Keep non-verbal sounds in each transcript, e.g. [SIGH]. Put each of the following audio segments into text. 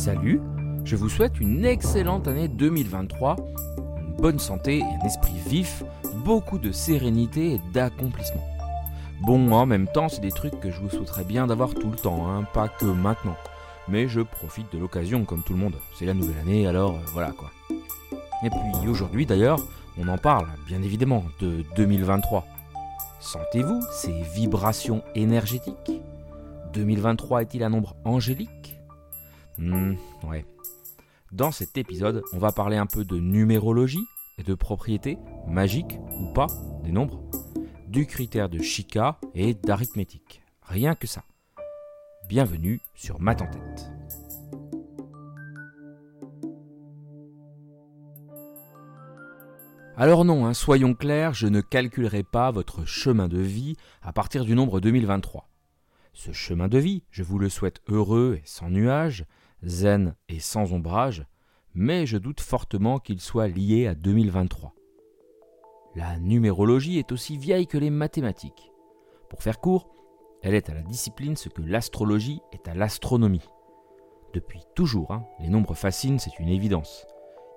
Salut, je vous souhaite une excellente année 2023, une bonne santé et un esprit vif, beaucoup de sérénité et d'accomplissement. Bon, en même temps, c'est des trucs que je vous souhaiterais bien d'avoir tout le temps, hein, pas que maintenant. Mais je profite de l'occasion comme tout le monde. C'est la nouvelle année, alors euh, voilà quoi. Et puis aujourd'hui d'ailleurs, on en parle, bien évidemment, de 2023. Sentez-vous ces vibrations énergétiques? 2023 est-il un nombre angélique? Hmm, ouais. Dans cet épisode, on va parler un peu de numérologie et de propriétés, magiques ou pas, des nombres, du critère de Chica et d'arithmétique. Rien que ça. Bienvenue sur Math en tête. Alors non, hein, soyons clairs, je ne calculerai pas votre chemin de vie à partir du nombre 2023. Ce chemin de vie, je vous le souhaite heureux et sans nuages, zen et sans ombrage, mais je doute fortement qu'il soit lié à 2023. La numérologie est aussi vieille que les mathématiques. Pour faire court, elle est à la discipline ce que l'astrologie est à l'astronomie. Depuis toujours, hein, les nombres fascinent, c'est une évidence.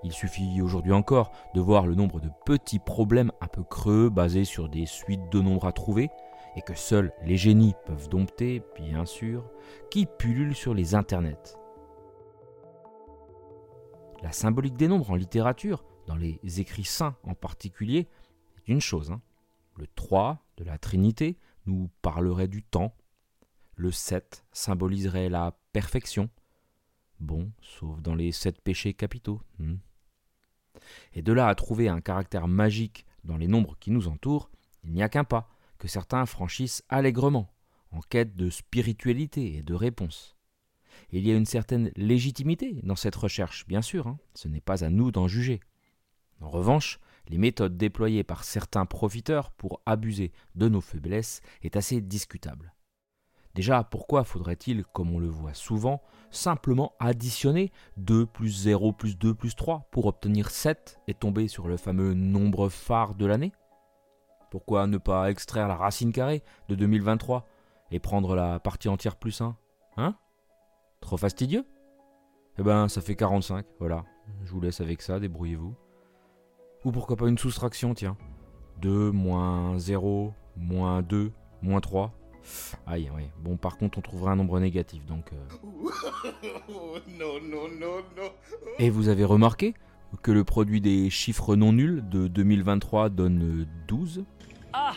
Il suffit aujourd'hui encore de voir le nombre de petits problèmes un peu creux basés sur des suites de nombres à trouver, et que seuls les génies peuvent dompter, bien sûr, qui pullulent sur les internets. La symbolique des nombres en littérature, dans les écrits saints en particulier, est une chose. Hein. Le 3 de la Trinité nous parlerait du temps. Le 7 symboliserait la perfection. Bon, sauf dans les sept péchés capitaux. Hmm. Et de là à trouver un caractère magique dans les nombres qui nous entourent, il n'y a qu'un pas que certains franchissent allègrement, en quête de spiritualité et de réponse. Il y a une certaine légitimité dans cette recherche, bien sûr, hein. ce n'est pas à nous d'en juger. En revanche, les méthodes déployées par certains profiteurs pour abuser de nos faiblesses est assez discutable. Déjà, pourquoi faudrait-il, comme on le voit souvent, simplement additionner 2 plus 0 plus 2 plus 3 pour obtenir 7 et tomber sur le fameux nombre phare de l'année? Pourquoi ne pas extraire la racine carrée de 2023 et prendre la partie entière plus 1 Hein? Trop fastidieux? Eh ben, ça fait 45, voilà. Je vous laisse avec ça, débrouillez-vous. Ou pourquoi pas une soustraction, tiens. 2 moins 0, moins 2, moins 3. Aïe, oui. Bon, par contre, on trouvera un nombre négatif, donc... Euh. [LAUGHS] Et vous avez remarqué que le produit des chiffres non nuls de 2023 donne 12 Ah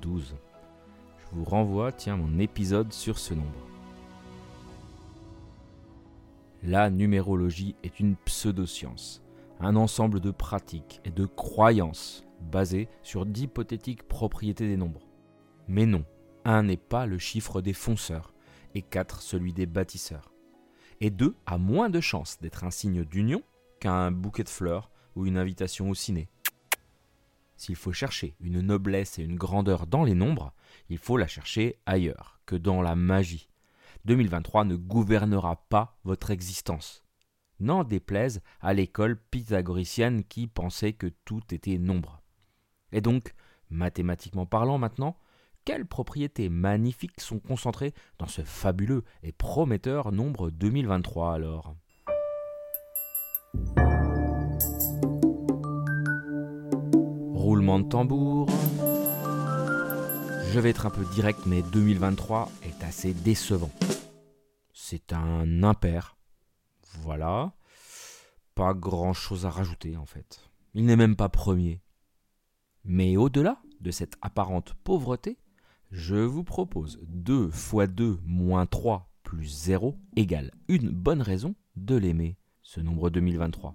12. Je vous renvoie, tiens, mon épisode sur ce nombre. La numérologie est une pseudoscience, un ensemble de pratiques et de croyances basées sur d'hypothétiques propriétés des nombres. Mais non, 1 n'est pas le chiffre des fonceurs et 4 celui des bâtisseurs. Et 2 a moins de chances d'être un signe d'union qu'un bouquet de fleurs ou une invitation au ciné. S'il faut chercher une noblesse et une grandeur dans les nombres, il faut la chercher ailleurs que dans la magie. 2023 ne gouvernera pas votre existence. N'en déplaise à l'école pythagoricienne qui pensait que tout était nombre. Et donc, mathématiquement parlant maintenant, quelles propriétés magnifiques sont concentrées dans ce fabuleux et prometteur nombre 2023 alors? De tambour. Je vais être un peu direct, mais 2023 est assez décevant. C'est un impair. Voilà. Pas grand chose à rajouter en fait. Il n'est même pas premier. Mais au-delà de cette apparente pauvreté, je vous propose 2 fois 2 moins 3 plus 0 égale une bonne raison de l'aimer, ce nombre 2023.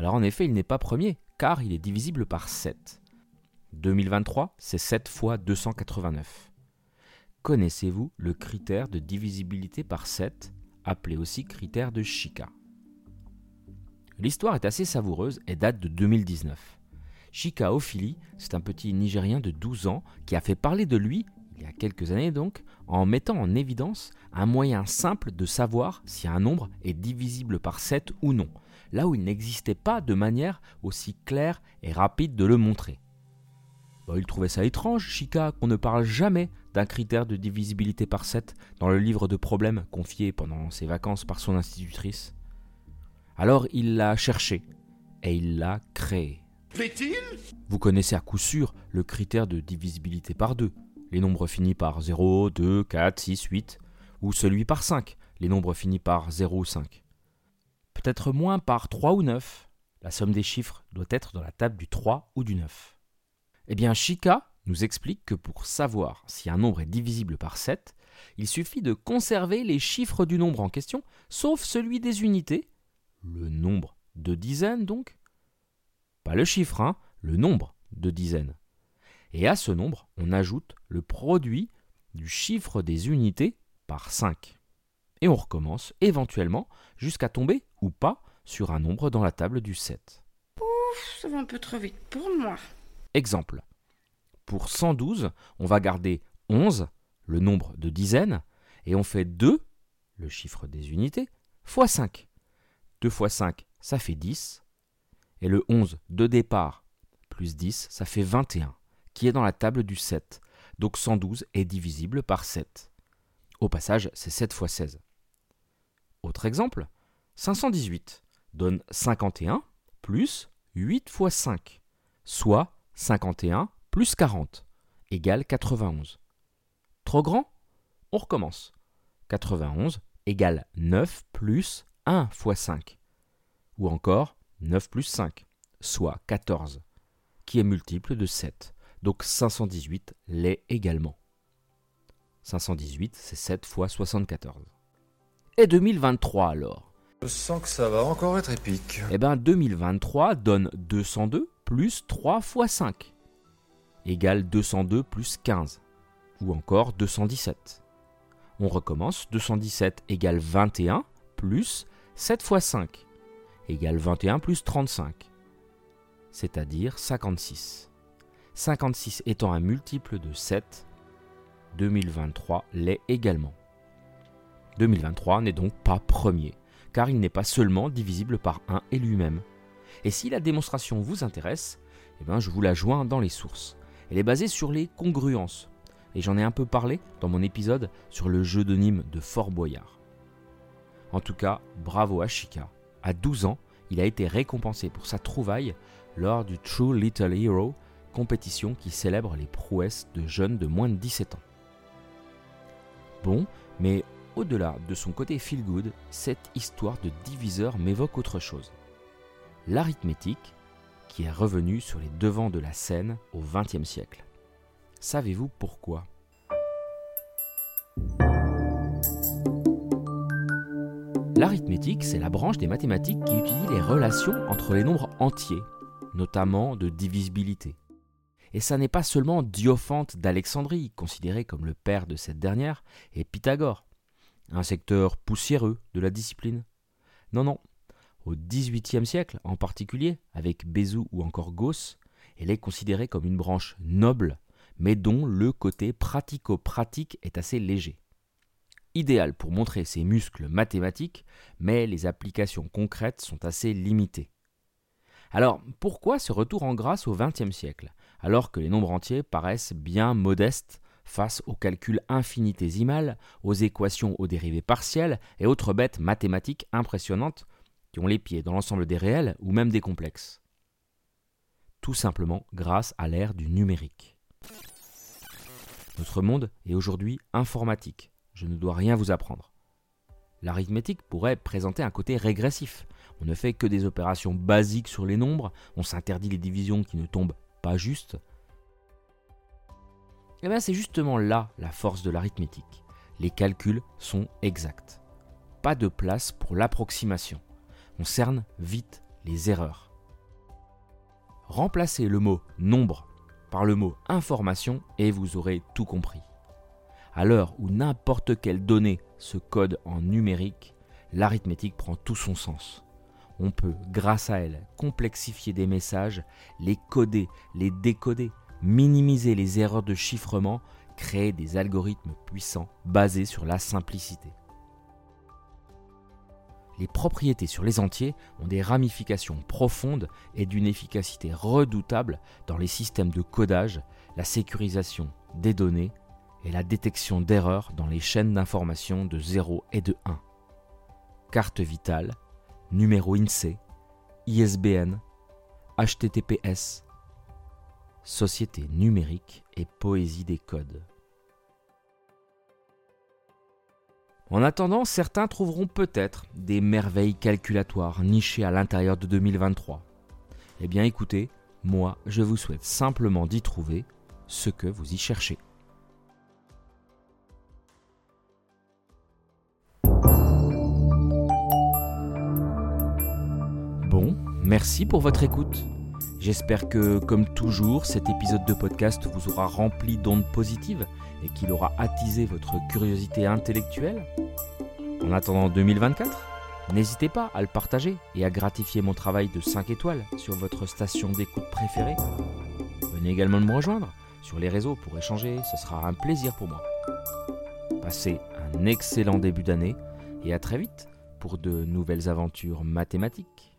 Alors en effet, il n'est pas premier, car il est divisible par 7. 2023, c'est 7 fois 289. Connaissez-vous le critère de divisibilité par 7, appelé aussi critère de Chica L'histoire est assez savoureuse et date de 2019. Chika Ophili, c'est un petit Nigérien de 12 ans qui a fait parler de lui, il y a quelques années donc, en mettant en évidence un moyen simple de savoir si un nombre est divisible par 7 ou non, là où il n'existait pas de manière aussi claire et rapide de le montrer. Il trouvait ça étrange, Chica, qu'on ne parle jamais d'un critère de divisibilité par 7 dans le livre de problèmes confié pendant ses vacances par son institutrice. Alors il l'a cherché et il l'a créé. Vous connaissez à coup sûr le critère de divisibilité par 2, les nombres finis par 0, 2, 4, 6, 8, ou celui par 5, les nombres finis par 0 ou 5. Peut-être moins par 3 ou 9. La somme des chiffres doit être dans la table du 3 ou du 9. Eh bien, Chica nous explique que pour savoir si un nombre est divisible par 7, il suffit de conserver les chiffres du nombre en question, sauf celui des unités, le nombre de dizaines donc. Pas le chiffre, hein, le nombre de dizaines. Et à ce nombre, on ajoute le produit du chiffre des unités par 5. Et on recommence éventuellement jusqu'à tomber ou pas sur un nombre dans la table du 7. Ouf, ça va un peu trop vite pour moi. Exemple. Pour 112, on va garder 11, le nombre de dizaines, et on fait 2, le chiffre des unités, fois 5. 2 fois 5, ça fait 10. Et le 11 de départ plus 10, ça fait 21, qui est dans la table du 7. Donc 112 est divisible par 7. Au passage, c'est 7 fois 16. Autre exemple, 518 donne 51 plus 8 fois 5, soit 51 plus 40 égale 91. Trop grand? On recommence. 91 égale 9 plus 1 fois 5. Ou encore 9 plus 5, soit 14, qui est multiple de 7. Donc 518 l'est également. 518, c'est 7 fois 74. Et 2023 alors? Je sens que ça va encore être épique. Eh bien 2023 donne 202 plus 3 fois 5 égale 202 plus 15 ou encore 217. On recommence, 217 égale 21 plus 7 fois 5 égale 21 plus 35, c'est-à-dire 56. 56 étant un multiple de 7, 2023 l'est également. 2023 n'est donc pas premier, car il n'est pas seulement divisible par 1 et lui-même. Et si la démonstration vous intéresse, eh bien je vous la joins dans les sources. Elle est basée sur les congruences, et j'en ai un peu parlé dans mon épisode sur le jeu de Nîmes de Fort Boyard. En tout cas, bravo à Chica. À 12 ans, il a été récompensé pour sa trouvaille lors du True Little Hero, compétition qui célèbre les prouesses de jeunes de moins de 17 ans. Bon, mais au-delà de son côté feel good, cette histoire de diviseur m'évoque autre chose. L'arithmétique, qui est revenue sur les devants de la scène au XXe siècle. Savez-vous pourquoi? L'arithmétique, c'est la branche des mathématiques qui étudie les relations entre les nombres entiers, notamment de divisibilité. Et ça n'est pas seulement Diophante d'Alexandrie, considéré comme le père de cette dernière, et Pythagore, un secteur poussiéreux de la discipline. Non, non. Au XVIIIe siècle, en particulier, avec Bézout ou encore Gauss, elle est considérée comme une branche noble, mais dont le côté pratico-pratique est assez léger. Idéal pour montrer ses muscles mathématiques, mais les applications concrètes sont assez limitées. Alors, pourquoi ce retour en grâce au XXe siècle, alors que les nombres entiers paraissent bien modestes face aux calculs infinitésimales, aux équations aux dérivées partielles et autres bêtes mathématiques impressionnantes qui ont les pieds dans l'ensemble des réels ou même des complexes Tout simplement grâce à l'ère du numérique. Notre monde est aujourd'hui informatique, je ne dois rien vous apprendre. L'arithmétique pourrait présenter un côté régressif. On ne fait que des opérations basiques sur les nombres, on s'interdit les divisions qui ne tombent pas justes. Et eh bien c'est justement là la force de l'arithmétique. Les calculs sont exacts. Pas de place pour l'approximation. On cerne vite les erreurs. Remplacez le mot nombre par le mot information et vous aurez tout compris. À l'heure où n'importe quelle donnée se code en numérique, l'arithmétique prend tout son sens. On peut, grâce à elle, complexifier des messages, les coder, les décoder, minimiser les erreurs de chiffrement, créer des algorithmes puissants basés sur la simplicité. Les propriétés sur les entiers ont des ramifications profondes et d'une efficacité redoutable dans les systèmes de codage la sécurisation des données et la détection d'erreurs dans les chaînes d'information de 0 et de 1. Carte vitale, numéro INSEE, ISBN, HTTPS, Société numérique et poésie des codes. En attendant, certains trouveront peut-être des merveilles calculatoires nichées à l'intérieur de 2023. Eh bien écoutez, moi je vous souhaite simplement d'y trouver ce que vous y cherchez. Merci pour votre écoute. J'espère que, comme toujours, cet épisode de podcast vous aura rempli d'ondes positives et qu'il aura attisé votre curiosité intellectuelle. En attendant 2024, n'hésitez pas à le partager et à gratifier mon travail de 5 étoiles sur votre station d'écoute préférée. Venez également me rejoindre sur les réseaux pour échanger, ce sera un plaisir pour moi. Passez un excellent début d'année et à très vite pour de nouvelles aventures mathématiques.